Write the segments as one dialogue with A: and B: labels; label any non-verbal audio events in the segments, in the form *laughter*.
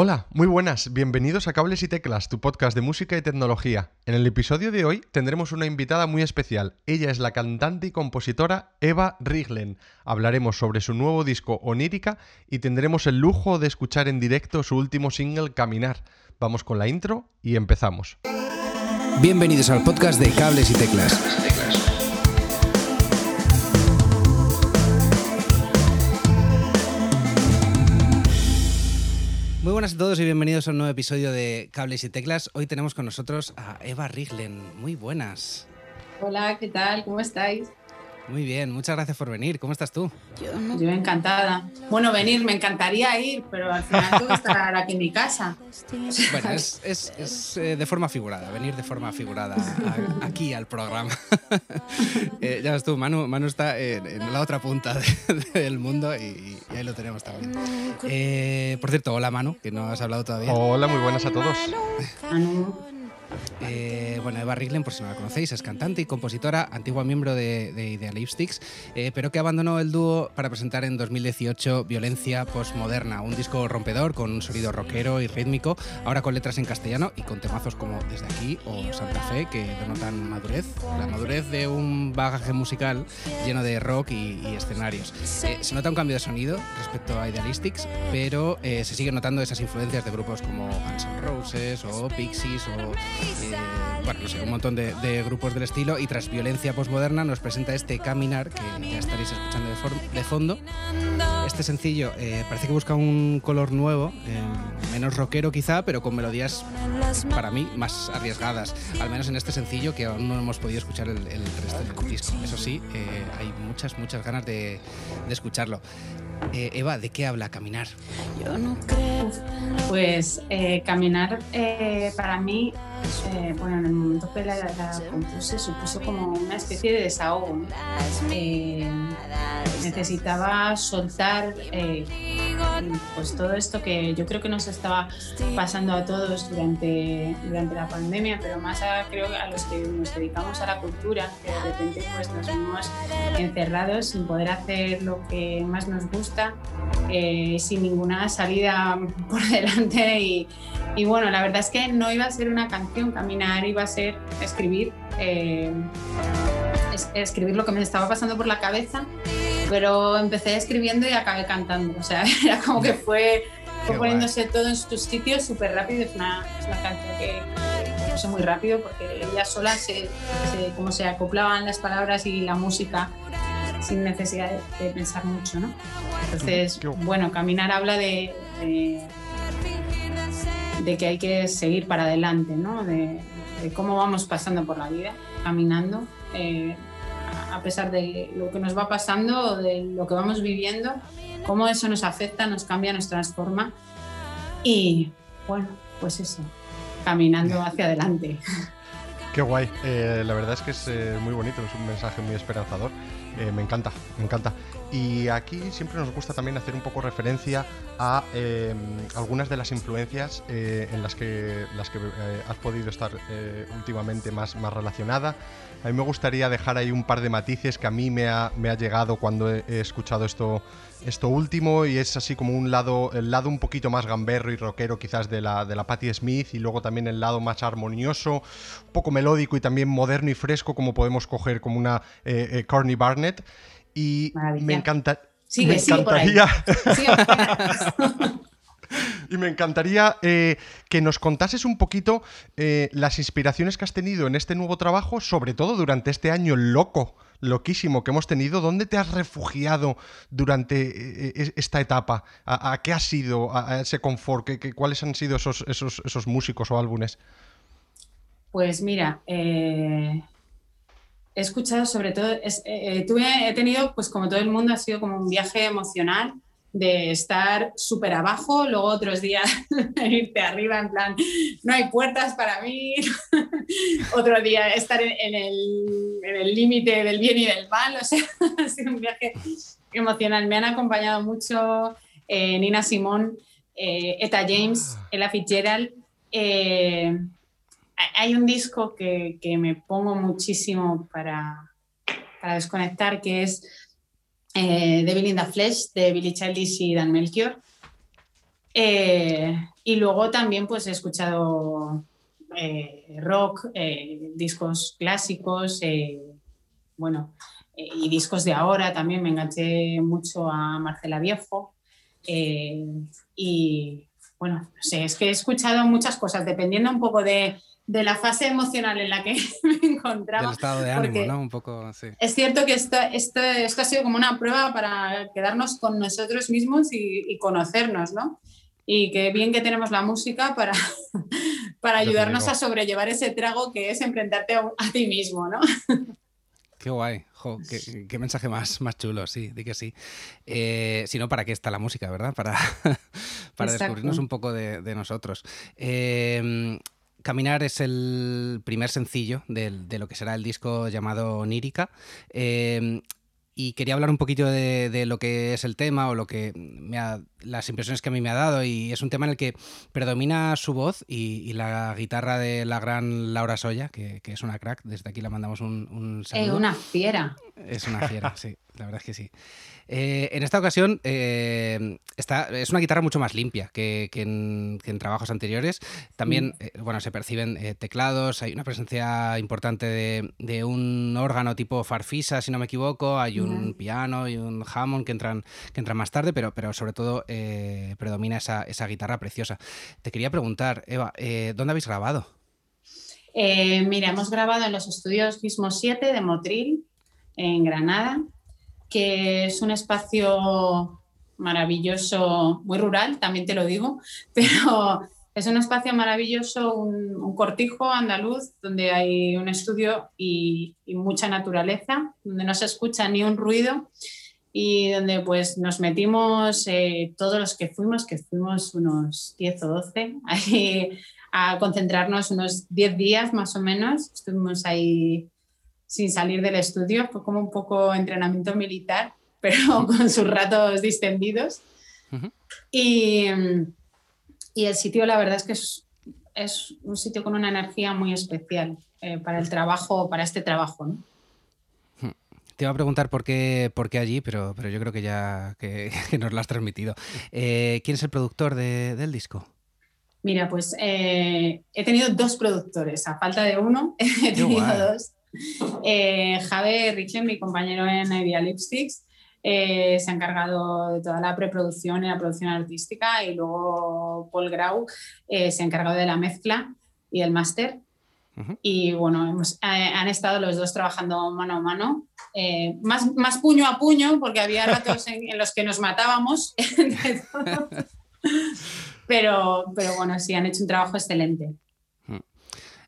A: Hola, muy buenas, bienvenidos a Cables y Teclas, tu podcast de música y tecnología. En el episodio de hoy tendremos una invitada muy especial. Ella es la cantante y compositora Eva Riglen. Hablaremos sobre su nuevo disco Onírica y tendremos el lujo de escuchar en directo su último single Caminar. Vamos con la intro y empezamos.
B: Bienvenidos al podcast de Cables y Teclas. Buenas a todos y bienvenidos a un nuevo episodio de Cables y Teclas. Hoy tenemos con nosotros a Eva Riglen. Muy buenas.
C: Hola, ¿qué tal? ¿Cómo estáis?
B: Muy bien, muchas gracias por venir. ¿Cómo estás tú?
C: Yo encantada. Bueno, venir, me encantaría ir, pero al final tengo que estar aquí en mi casa.
B: Bueno, es, eh, de forma figurada, venir de forma figurada aquí al programa. *laughs* Eh, ya ves tú, Manu, Manu está en, la otra punta del mundo y, ahí lo tenemos también. Eh, por cierto, hola Manu, que no has hablado todavía.
A: Hola, muy buenas a todos.
B: Eh, bueno, Eva Riglen, por si no la conocéis, es cantante y compositora, antigua miembro de, de eh, pero que abandonó el dúo para presentar en 2018 Violencia Postmoderna, un disco rompedor con un sonido rockero y rítmico, ahora con letras en castellano y con temazos como Desde aquí o Santa Fe, que denotan madurez, la madurez de un bagaje musical lleno de rock y, escenarios. Eh, se nota un cambio de sonido respecto a Idealistics, pero se siguen notando esas influencias de grupos como Guns N' Roses o Pixies o eh, bueno, no sé, un montón de, grupos del estilo y tras violencia posmoderna nos presenta este Caminar que ya estaréis escuchando de, fondo. Este sencillo eh, parece que busca un color nuevo, eh, menos rockero quizá, pero con melodías para mí más arriesgadas, al menos en este sencillo que aún no hemos podido escuchar el, resto del disco. Eso sí, hay muchas, muchas ganas de escucharlo. Eh, Eva, ¿de qué habla Caminar?
C: Pues eh, Caminar eh, para mí, bueno, en el momento que la, la, compuse supuso como una especie de desahogo. necesitaba soltar pues todo esto que yo creo que nos estaba pasando a todos durante, durante la pandemia, pero más a, creo a los que nos dedicamos a la cultura, que de repente pues nos vimos encerrados sin poder hacer lo que más nos gusta, eh, sin ninguna salida *laughs* por delante y, y, bueno, la verdad es que no iba a ser una canción, caminar iba a ser escribir. Eh, escribir lo que me estaba pasando por la cabeza pero empecé escribiendo y acabé cantando. O sea, *laughs* era como que fue, poniéndose todo en sus sitios súper rápido. Es una, es una canción que, puse muy rápido porque ella sola se, como se acoplaban las palabras y la música sin necesidad de, pensar mucho, ¿no? Entonces, bueno, Caminar habla de, de, que hay que seguir para adelante, ¿no? De, cómo vamos pasando por la vida, caminando. Eh, a pesar de lo que nos va pasando, de lo que vamos viviendo, cómo eso nos afecta, nos cambia, nos transforma. Y bueno, pues eso, caminando hacia adelante.
A: Qué guay, eh, la verdad es que es eh, muy bonito, es un mensaje muy esperanzador. Eh, me encanta, me encanta. Y aquí siempre nos gusta también hacer un poco referencia a em, algunas de las influencias en las que, las que has podido estar últimamente más, más relacionada. A mí me gustaría dejar ahí un par de matices que a mí me ha, me ha llegado cuando he, escuchado esto, esto último y es así como un lado, el lado un poquito más gamberro y rockero quizás de la, de la Patti Smith y luego también el lado más armonioso, un poco melódico y también moderno y fresco como podemos coger como una eh, eh Corny Barnett. Y me encanta... me encantaría... *laughs* y me encantaría eh, que nos contases un poquito eh, las inspiraciones que has tenido en este nuevo trabajo, sobre todo durante este año loco, loquísimo que hemos tenido. ¿Dónde te has refugiado durante eh, esta etapa? ¿A, qué ha sido a, ese confort? cuáles han sido esos, esos, músicos o álbumes?
C: Pues mira, he escuchado sobre todo, he tenido, pues como todo el mundo, ha sido como un viaje emocional de estar súper abajo, luego otros días *laughs* irte arriba en plan, no hay puertas para mí, *laughs* otro día estar en, el límite del bien y del mal, o sea, *laughs* ha sido un viaje emocional. Me han acompañado mucho eh, Nina Simón, eh, Eta James, ah. Ella Fitzgerald. Eh, hay un disco que, me pongo muchísimo para, desconectar, que es eh, de Devil in the Flesh de Billy Childish y Dan Melchior. y luego también pues he escuchado rock, discos clásicos, bueno, y discos de ahora también me enganché mucho a Marcela Viejo. y bueno, no sé, es que he escuchado muchas cosas, dependiendo un poco de, la fase emocional en la que *laughs* me encontraba.
B: Del estado de ánimo, ¿no? Un poco, sí.
C: Es cierto que esto, esto, esto, ha sido como una prueba para quedarnos con nosotros mismos y, conocernos, ¿no? Y qué bien que tenemos la música para, *laughs* para ayudarnos a sobrellevar ese trago que es enfrentarte a, a ti mismo, ¿no? *laughs*
B: Qué guay, qué, mensaje más, más chulo, sí, di que sí. Eh, si no, ¿para qué está la música, verdad? Para, para descubrirnos un poco de, nosotros. Eh, Caminar es el primer sencillo de, lo que será el disco llamado Nírica. Eh, y quería hablar un poquito de, lo que es el tema o lo que me las impresiones que a mí me ha dado y es un tema en el que predomina su voz y, la guitarra de la gran Laura Soya, que, es una crack, desde aquí le mandamos un, un saludo.
C: Es una fiera.
B: Es una fiera, sí, la verdad es que sí. Eh, en esta ocasión eh, es una guitarra mucho más limpia que, en, trabajos anteriores. También, mm. eh, bueno, se perciben teclados, hay una presencia importante de, un órgano tipo farfisa, si no me equivoco, hay un piano y un Hammond que entran, que entran más tarde, pero, pero sobre todo predomina esa, guitarra preciosa. Te quería preguntar, Eva, ¿dónde habéis grabado?
C: mira, hemos grabado en los estudios Gizmo 7 de Motril, en Granada que es un espacio maravilloso, muy rural, también te lo digo, *laughs* pero es un espacio maravilloso, un, cortijo andaluz donde hay un estudio y, mucha naturaleza, donde no se escucha ni un ruido y donde pues nos metimos eh, todos los que fuimos, que fuimos unos 10 o 12, *laughs* ahí a concentrarnos unos 10 días más o menos, estuvimos ahí sin salir del estudio, fue como un poco entrenamiento militar, *laughs* pero con sus ratos distendidos. y, y, el sitio, la verdad es que es, es un sitio con una energía muy especial eh, para el trabajo, para este trabajo. ¿no?
B: Te iba a preguntar por qué, por qué allí, pero, pero yo creo que ya *laughs* que, nos lo has transmitido. Eh, ¿Quién es el productor de, del disco?
C: Mira, pues eh, he tenido dos productores, a falta de uno, *laughs* he tenido dos. Eh, Jave Richel, mi compañero en Idea Lipsticks, eh, se ha encargado de toda la preproducción y la producción artística y luego Paul Grau eh, se ha encargado de la mezcla y el máster. Y bueno, han estado los dos trabajando mano a mano, más, más puño a puño, porque había ratos en, los que nos matábamos. *laughs* *laughs* pero, pero bueno, sí, han hecho un trabajo excelente.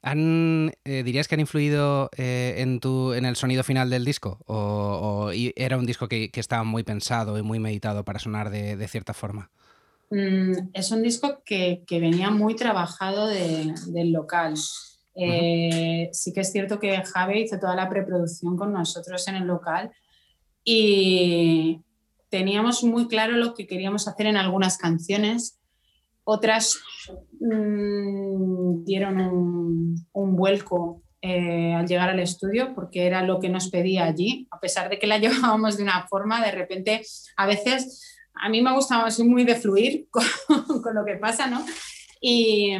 B: ¿Han, eh, ¿Dirías que han influido eh, en, tu, en el sonido final del disco? ¿O, era un disco que, estaba muy pensado y muy meditado para sonar de, cierta forma?
C: Mm, es un disco que, venía muy trabajado del local. Eh, sí que es cierto que Javi hizo toda la preproducción con nosotros en el local y teníamos muy claro lo que queríamos hacer en algunas canciones otras mm, dieron un, vuelco eh, al llegar al estudio porque era lo que nos pedía allí, a pesar de que la *laughs* llevábamos de una forma, de repente a veces a mí me gusta, soy muy de fluir *laughs* con, lo que pasa, ¿no? Y,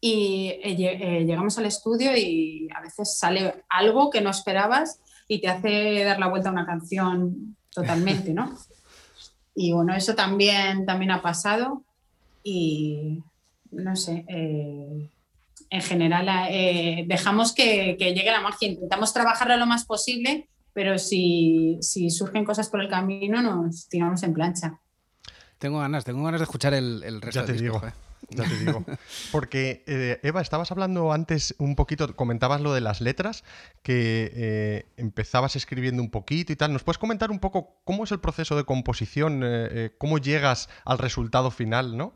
C: y eh, eh, llegamos al estudio y a veces sale algo que no esperabas y te hace dar la vuelta a una canción totalmente, ¿no? *laughs* Y bueno, eso también, también ha pasado y no sé, eh, en general eh, dejamos que, llegue la magia, intentamos trabajarlo lo más posible, pero si, surgen cosas por el camino nos tiramos en plancha.
B: Tengo ganas, tengo ganas de escuchar el, el resto
A: ya te digo. Ya te digo. *laughs* Porque, eh, Eva, estabas hablando antes un poquito, comentabas lo de las letras, que empezabas escribiendo un poquito y tal. ¿Nos puedes comentar un poco cómo es el proceso de composición? ¿Cómo llegas al resultado final, no?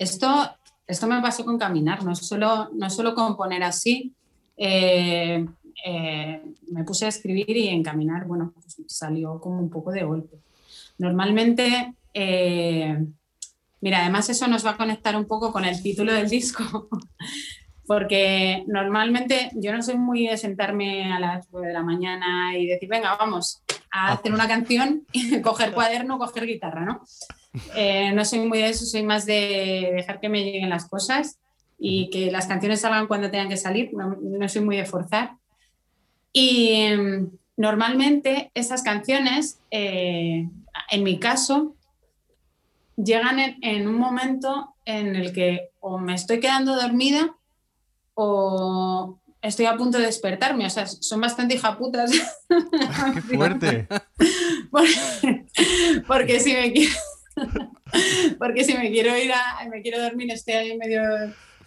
C: Esto, esto me pasó con caminar, no solo, no solo componer así. Eh, eh, me puse a escribir y en caminar, bueno, pues salió como un poco de golpe. Normalmente, eh, mira, además eso nos va a conectar un poco con el título del disco, *laughs* porque normalmente yo no soy muy de sentarme a las 9 de la mañana y decir, venga, vamos a hacer una canción, *laughs* coger cuaderno, coger guitarra, ¿no? Eh, no soy muy de eso, soy más de dejar que me lleguen las cosas y que las canciones salgan cuando tengan que salir. No, no soy muy de forzar. Y em, normalmente esas canciones, eh, en mi caso, llegan en, un momento en el que o me estoy quedando dormida o estoy a punto de despertarme. O sea, son bastante hijaputas. *laughs*
A: ¡Qué fuerte! *laughs*
C: porque, si me quiero, *laughs* porque si me quiero ir a, me quiero dormir, estoy ahí medio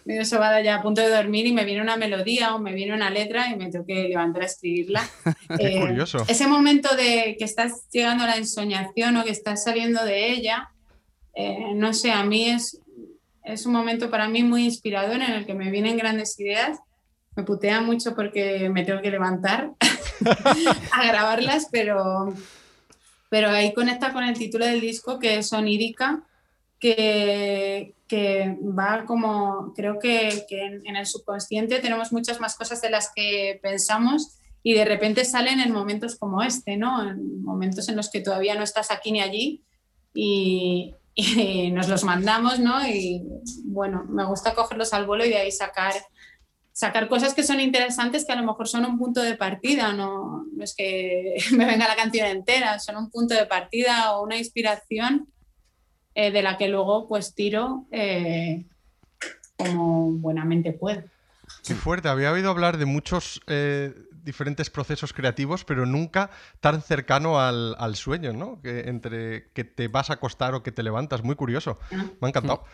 C: medio sobada ya a punto de dormir y me viene una melodía o me viene una letra y me tengo que levantar a escribirla. *laughs*
A: Qué eh, curioso.
C: Ese momento de que estás llegando a la ensoñación o que estás saliendo de ella, eh, no sé, a mí es, es un momento para mí muy inspirador en el que me vienen grandes ideas. Me putea mucho porque me tengo que levantar *laughs* a grabarlas, pero, pero ahí conecta con el título del disco que es onírica que, que va como, creo que, que en, el subconsciente tenemos muchas más cosas de las que pensamos y de repente salen en momentos como este, ¿no? En momentos en los que todavía no estás aquí ni allí y, *laughs* y nos los mandamos, ¿no? Y bueno, me gusta cogerlos al vuelo y de ahí sacar sacar cosas que son interesantes que a lo mejor son un punto de partida, no, no es que *laughs* me venga la canción entera, son un punto de partida o una inspiración eh, de la que luego pues tiro eh, como buenamente puedo.
A: Qué fuerte, había oído hablar de muchos eh, diferentes procesos creativos, pero nunca tan cercano al, sueño, ¿no? Que entre que te vas a acostar o que te levantas, muy curioso. Ah. Me ha encantado.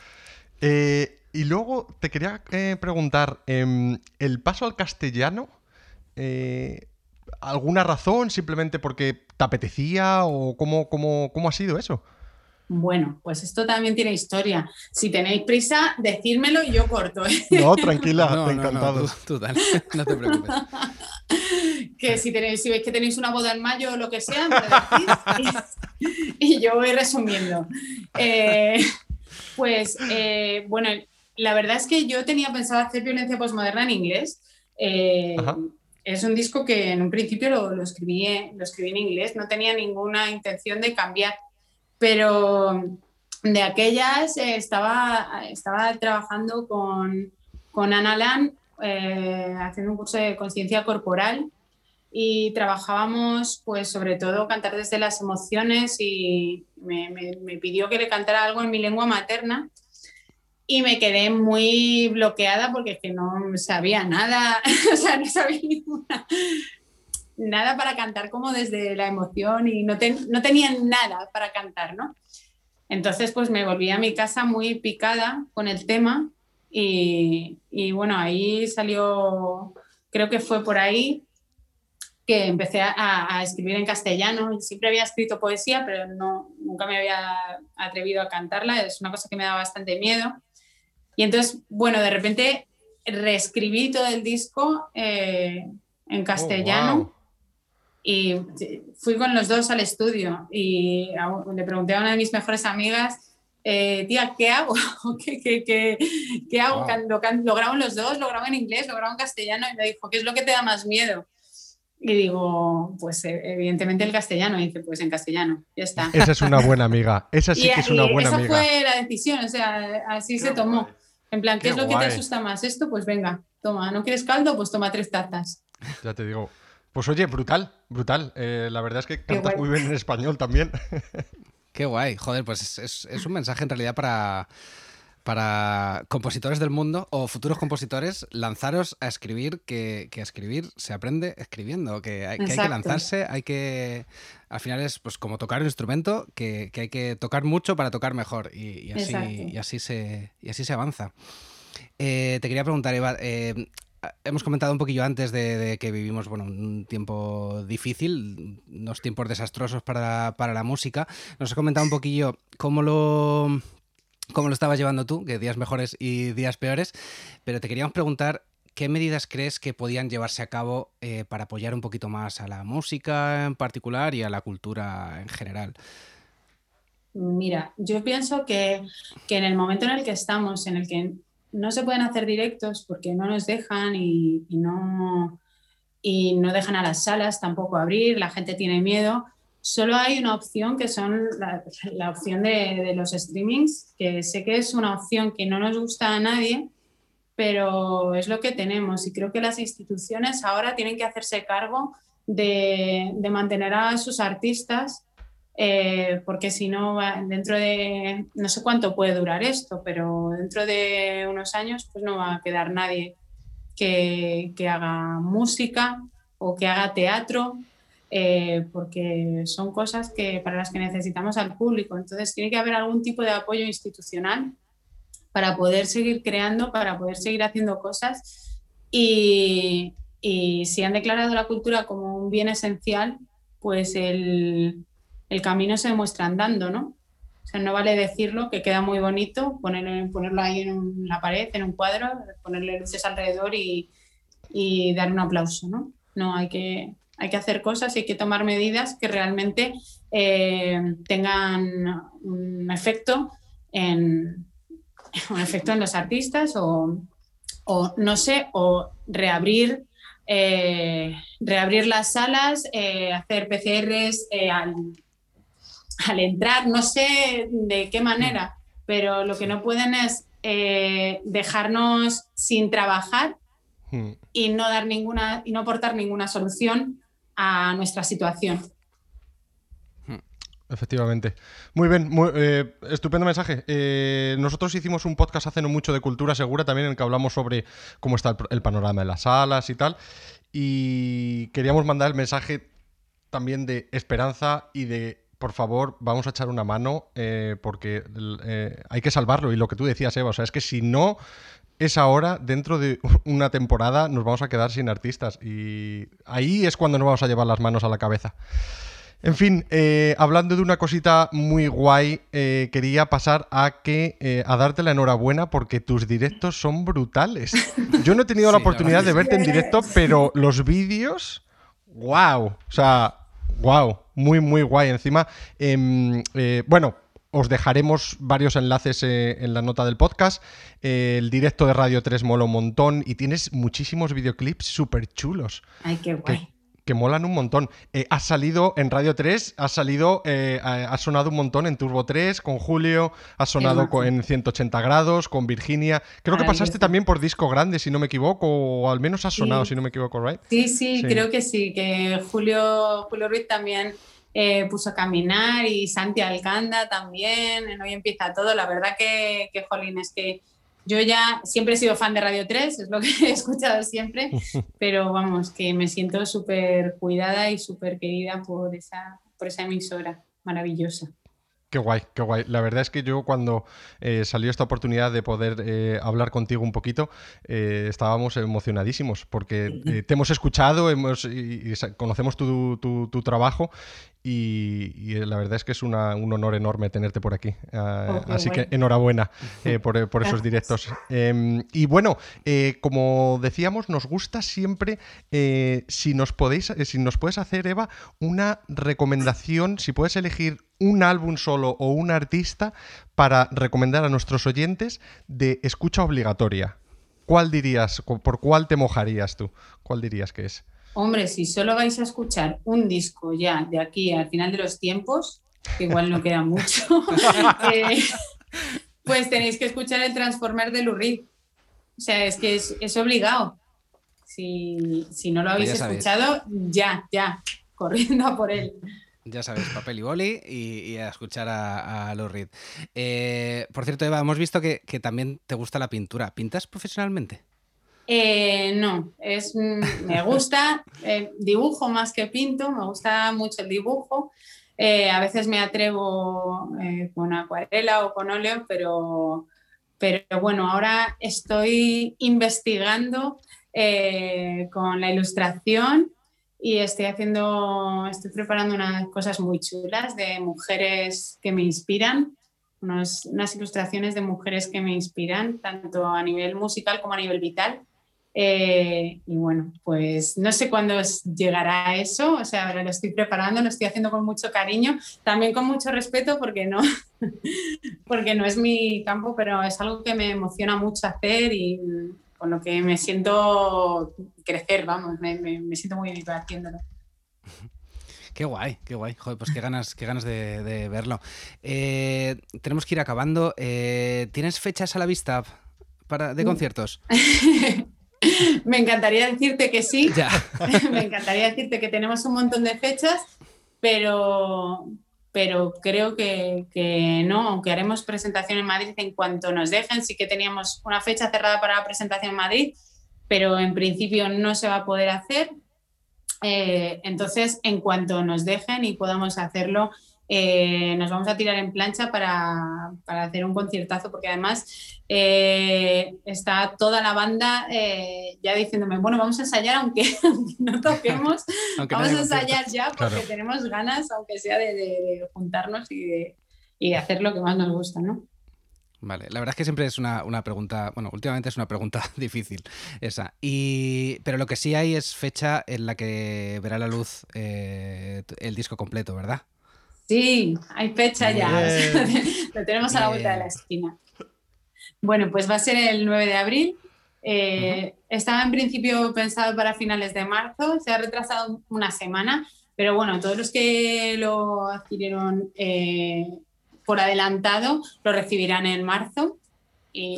A: Y luego te quería preguntar, em, ¿el paso al castellano? ¿Alguna razón? ¿Simplemente porque te apetecía? ¿O cómo, cómo, cómo ha sido eso?
C: Bueno, pues esto también tiene historia. Si tenéis prisa, decírmelo y yo corto. ¿eh?
A: No, tranquila, *laughs* encantado.
B: tú, *laughs* no te preocupes. *laughs*
C: que si, tenéis, si veis que tenéis una boda en mayo o lo que sea, me lo decís y, yo voy resumiendo. Eh, pues, eh, bueno, la verdad es que yo tenía pensado hacer violencia postmoderna en inglés. es un disco que en un principio lo, lo, escribí, lo escribí en inglés, no tenía ninguna intención de cambiar pero de aquellas eh, estaba, estaba trabajando con, con Ana Lan eh, haciendo un curso de conciencia corporal y trabajábamos pues sobre todo cantar desde las emociones y me, me, pidió que le cantara algo en mi lengua materna y me quedé muy bloqueada porque es que no sabía nada, *laughs* o sea, no sabía ninguna, nada para cantar como desde la emoción y no, no tenían nada para cantar, ¿no? Entonces, pues me volví a mi casa muy picada con el tema y, bueno, ahí salió, creo que fue por ahí que empecé a, escribir en castellano. Siempre había escrito poesía, pero no, nunca me había atrevido a cantarla. Es una cosa que me da bastante miedo. Y entonces, bueno, de repente reescribí todo el disco eh, en oh, castellano. Y fui con los dos al estudio y le pregunté a una de mis mejores amigas, eh, tía, ¿qué hago? *laughs* ¿Qué, qué, qué, hago? Lo, lo, grabo en los dos, lo grabo en inglés, lo grabo en castellano y me dijo, ¿qué es lo que te da más miedo? Y digo, pues eh, evidentemente el castellano. Y dice, pues en castellano, ya está.
A: Esa es una buena amiga. Esa sí *laughs* que es una buena amiga.
C: Esa fue la decisión, o sea, así se tomó. En plan, ¿qué, es lo que te asusta más? Esto, pues venga, toma, ¿no quieres caldo? Pues toma tres tazas.
A: Ya te digo. Pues oye, brutal, brutal. Eh, la verdad es que cantas muy bien en español también. *laughs*
B: Qué guay. Joder, pues es, un mensaje en realidad para, para compositores del mundo o futuros compositores, lanzaros a escribir, que, a escribir se aprende escribiendo, que hay, que lanzarse, hay que... Al final es pues como tocar un instrumento, que, hay que tocar mucho para tocar mejor y, así, y así, se, y así se avanza. Eh, te quería preguntar, Eva, eh, hemos comentado un poquillo antes de, que vivimos bueno, un tiempo difícil, unos tiempos desastrosos para, la música. Nos has comentado un poquillo cómo lo, cómo lo estabas llevando tú, que días mejores y días peores, pero te queríamos preguntar ¿qué medidas crees que podían llevarse a cabo eh, para apoyar un poquito más a la música en particular y a la cultura en general?
C: Mira, yo pienso que, que, en el momento en el que estamos, en el que no se pueden hacer directos porque no nos dejan y, no, y no dejan a las salas tampoco abrir, la gente tiene miedo, solo hay una opción que son la, opción de, los streamings, que sé que es una opción que no nos gusta a nadie, pero es lo que tenemos. Y creo que las instituciones ahora tienen que hacerse cargo de, de mantener a sus artistas eh, porque si no, dentro de, no sé cuánto puede durar esto, pero dentro de unos años pues no va a quedar nadie que, que haga música o que haga teatro eh, porque son cosas que, para las que necesitamos al público. Entonces tiene que haber algún tipo de apoyo institucional para poder seguir creando, para poder seguir haciendo cosas. Y, y si han declarado la cultura como un bien esencial, pues el, el camino se demuestra andando, ¿no? O sea, no vale decirlo, que queda muy bonito, poner, ponerlo ahí en la pared, en un cuadro, ponerle luces alrededor y, y dar un aplauso, ¿no? No, hay que, hay que hacer cosas y hay que tomar medidas que realmente eh, tengan un efecto en *laughs* un efecto en los artistas o, no sé, o reabrir eh, reabrir las salas, eh, hacer PCRs al, al, entrar, no sé de qué manera, pero lo que no pueden es dejarnos sin trabajar hmm. y no dar ninguna y no aportar ninguna solución a nuestra situación.
A: Hmm, efectivamente. Muy bien, eh, estupendo mensaje. Eh, nosotros hicimos un podcast hace no mucho de cultura segura también en el que hablamos sobre cómo está el, panorama de las salas y tal. Y queríamos mandar el mensaje también de esperanza y de, por favor, vamos a echar una mano eh, porque hay que salvarlo. Y lo que tú decías, Eva, o sea, es que si no es ahora, dentro de una temporada, nos vamos a quedar sin artistas. Y ahí es cuando nos vamos a llevar las manos a la cabeza. En fin, eh, hablando de una cosita muy guay, eh, quería pasar a que eh, a darte la enhorabuena porque tus directos son brutales. *laughs* Yo no he tenido la oportunidad de verte en directo, pero los vídeos, wow, o sea, wow, muy muy guay. Encima, em, bueno, os dejaremos varios enlaces eh, en la nota del podcast. Eh, el directo de Radio 3 mola un montón y tienes muchísimos videoclips súper chulos.
C: Ay, qué guay.
A: Que, molan un montón. Eh, has salido en Radio 3, has salido, has sonado un montón en Turbo 3 con Julio, has sonado en 180 grados con Virginia. Creo que pasaste también por Disco Grande, si no me equivoco, o al menos has sonado, si no me equivoco, ¿right?
C: Sí, sí, creo que sí, que Julio, Julio Ruiz también eh, puso a caminar y Santi Alcanda también, en Hoy Empieza Todo. La verdad que, que, jolín, es que yo ya siempre he sido fan de Radio 3, es lo que *laughs* he escuchado siempre, *laughs* pero vamos, que me siento súper cuidada y súper querida por esa, por esa emisora maravillosa.
A: Qué guay, qué guay. La verdad es que yo cuando eh, salió esta oportunidad de poder eh, hablar contigo un poquito, eh, estábamos emocionadísimos porque *laughs* te hemos escuchado, hemos, y, conocemos tu, tu, trabajo y, la verdad es que es un honor enorme tenerte por aquí. Ah, así que enhorabuena *laughs* por, por esos directos. Em, y bueno, como decíamos, nos gusta siempre, si nos podéis, si nos puedes hacer, Eva, una recomendación, si puedes elegir un álbum solo o un artista para recomendar a nuestros oyentes de escucha obligatoria. ¿Cuál dirías, por cuál te mojarías tú? ¿Cuál dirías que es?
C: Hombre, si solo vais a escuchar un disco ya de aquí al final de los tiempos, que igual no queda mucho, *laughs* eh, pues tenéis que escuchar el Transformer de Lurid. O sea, es que es, obligado. Si, si, no lo habéis escuchado, ya, ya, *laughs* corriendo a por él.
B: Ya sabes, papel y boli y, a escuchar a, a Lou Reed. Eh, por cierto, Eva, hemos visto que, también te gusta la pintura. ¿Pintas profesionalmente?
C: Eh, no, es, mm, me gusta, eh, dibujo más que pinto, me gusta mucho el dibujo. a veces me atrevo con acuarela o con óleo, pero, pero bueno, ahora estoy investigando con la ilustración y estoy haciendo, estoy preparando unas cosas muy chulas de mujeres que me inspiran, unas ilustraciones de mujeres que me inspiran, tanto a nivel musical como a nivel vital. Eh, y bueno, pues no sé cuándo llegará eso, o sea, ahora lo estoy preparando, lo estoy haciendo con mucho cariño, también con mucho respeto porque no, *laughs* porque no es mi campo, pero es algo que me emociona mucho hacer y con lo que me siento crecer, vamos, me, siento muy viva haciéndolo. *laughs*
B: Qué guay, qué guay. Joder, pues qué ganas, qué ganas de, verlo. Eh, tenemos que ir acabando. Eh, ¿Tienes fechas a la vista para, de conciertos? *laughs* *laughs*
C: Me encantaría decirte que sí. *laughs* Me encantaría decirte que tenemos un montón de fechas, pero, pero creo que, que, no, aunque haremos presentación en Madrid en cuanto nos dejen, sí que teníamos una fecha cerrada para la presentación en Madrid, pero en principio no se va a poder hacer. Eh, entonces, en cuanto nos dejen y podamos hacerlo, eh, nos vamos a tirar en plancha para, para hacer un conciertazo, porque además eh, está toda la banda ya diciéndome, bueno, vamos a ensayar aunque, *laughs* no toquemos, *laughs* vamos a ensayar ya porque tenemos ganas, aunque sea de, juntarnos y de, y de hacer lo que más nos gusta, ¿no?
B: Vale, la verdad es que siempre es una, pregunta, bueno, últimamente es una pregunta *laughs* difícil esa. Y, pero lo que sí hay es fecha en la que verá la luz eh, el disco completo, ¿verdad?
C: Sí, hay fecha ya. *laughs* lo tenemos a la vuelta de la esquina. Bueno, pues va a ser el 9 de abril. Eh, estaba en principio pensado para finales de marzo, se ha retrasado una semana, pero bueno, todos los que lo adquirieron eh, por adelantado, lo recibirán en marzo,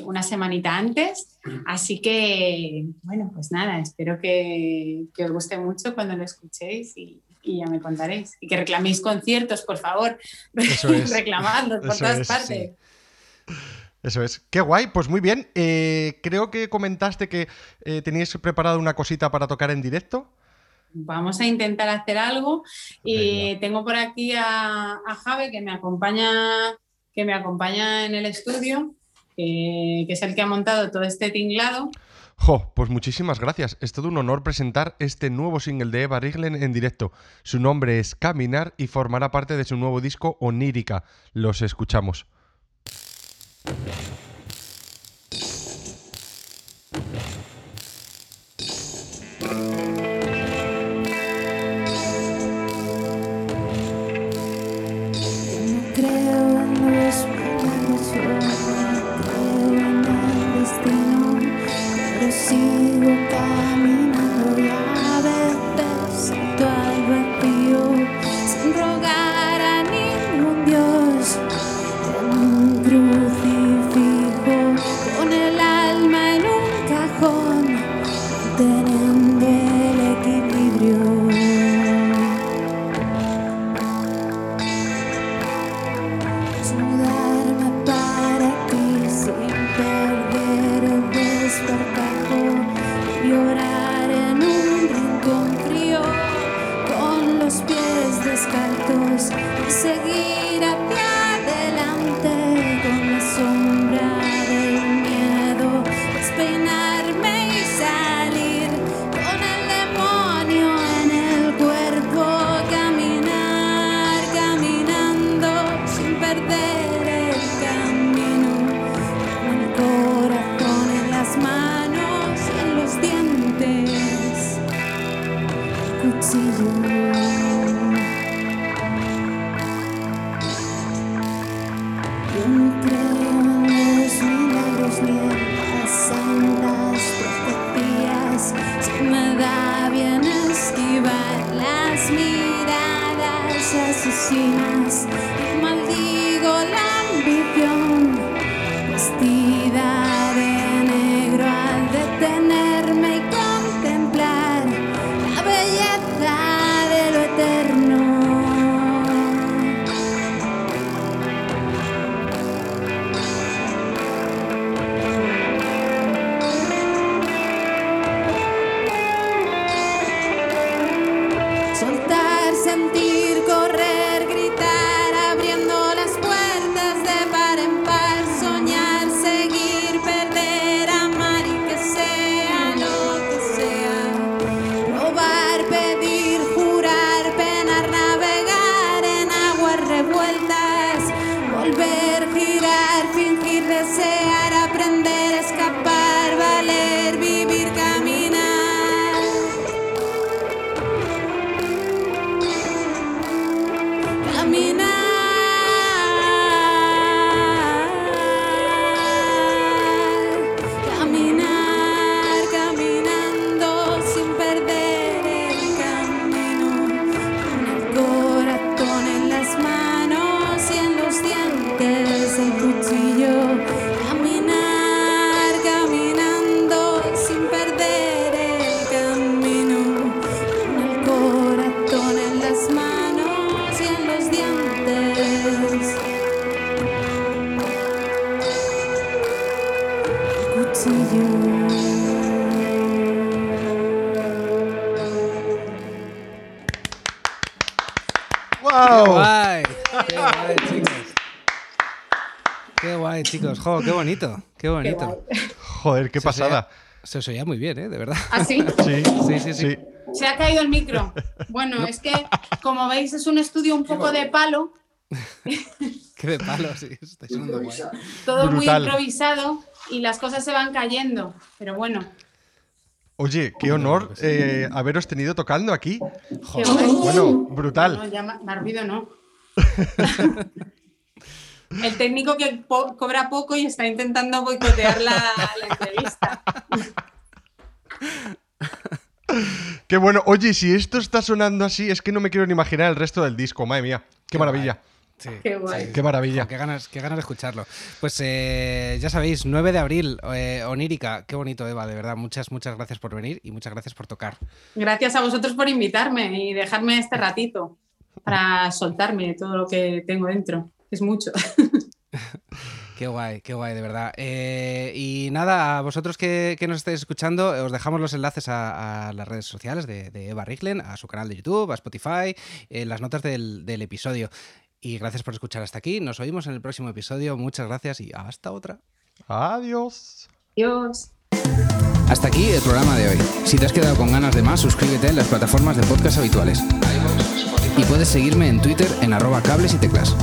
C: una semanita antes. Así que, bueno, pues nada, espero que, os guste mucho cuando lo escuchéis y, ya me contaréis. Y que reclaméis conciertos, por favor. Eso es. *laughs* Reclamadlos por todas partes.
D: Eso es. Qué guay, pues muy bien. Eh, creo que comentaste que eh, teníais preparado una cosita para tocar en directo
C: vamos a intentar hacer algo. Y tengo por aquí a, a, Jave que me acompaña, que me acompaña en el estudio, que, es el que ha montado todo este tinglado.
D: Jo, pues muchísimas gracias. Es todo un honor presentar este nuevo single de Eva Riglen en directo. Su nombre es Caminar y formará parte de su nuevo disco Onírica. Los escuchamos.
C: to see us.
B: ¡Qué guay! ¡Qué guay, chicos! ¡Qué guay, chicos! ¡Jo, qué bonito! ¡Qué bonito!
A: Joder, qué
B: Se
A: pasada.
B: oía- Se os oía muy bien, ¿eh? De verdad.
C: ¿Ah, *laughs* sí?
A: Sí,
B: Sí, sí, sí.
C: Se ha caído el micro. Bueno, es que, como veis, es un estudio un poco de palo, *laughs*
B: Qué de palo, sí.
C: Todo
A: Brutal.
C: muy improvisado y las cosas se van cayendo. Pero bueno,
A: Oye, qué honor eh, haberos tenido tocando aquí.
C: qué guay.
A: Bueno, brutal.
C: No, ya ma- más ruido no. *laughs* El técnico que po- cobra poco y está intentando boicotear la, la entrevista. *laughs*
A: Qué bueno. Oye, si esto está sonando así, es que no me quiero ni imaginar el resto del disco. Madre mía. Qué maravilla.
B: Sí.
C: Qué guay.
A: Qué maravilla.
B: Qué ganas, qué ganas de escucharlo. Pues eh, ya sabéis, 9 de abril, eh, Onírica. Qué bonito, Eva, de verdad. Muchas, muchas gracias por venir y muchas gracias por tocar.
C: Gracias a vosotros por invitarme y dejarme este ratito para soltarme todo lo que tengo dentro. Es mucho. *laughs*
B: Qué guay, qué guay, de verdad. Eh, y nada, a vosotros que, que nos estáis escuchando, eh, os dejamos los enlaces a, a las redes sociales de, de Eva Riglen, a su canal de YouTube, a Spotify, en las notas del, del episodio. Y gracias por escuchar hasta aquí. Nos oímos en el próximo episodio. Muchas gracias y hasta otra.
A: Adiós.
C: Dios.
B: Hasta aquí el programa de hoy. Si te has quedado con ganas de más, suscríbete en las plataformas de podcast habituales. Y puedes seguirme en Twitter en arroba cables y teclas.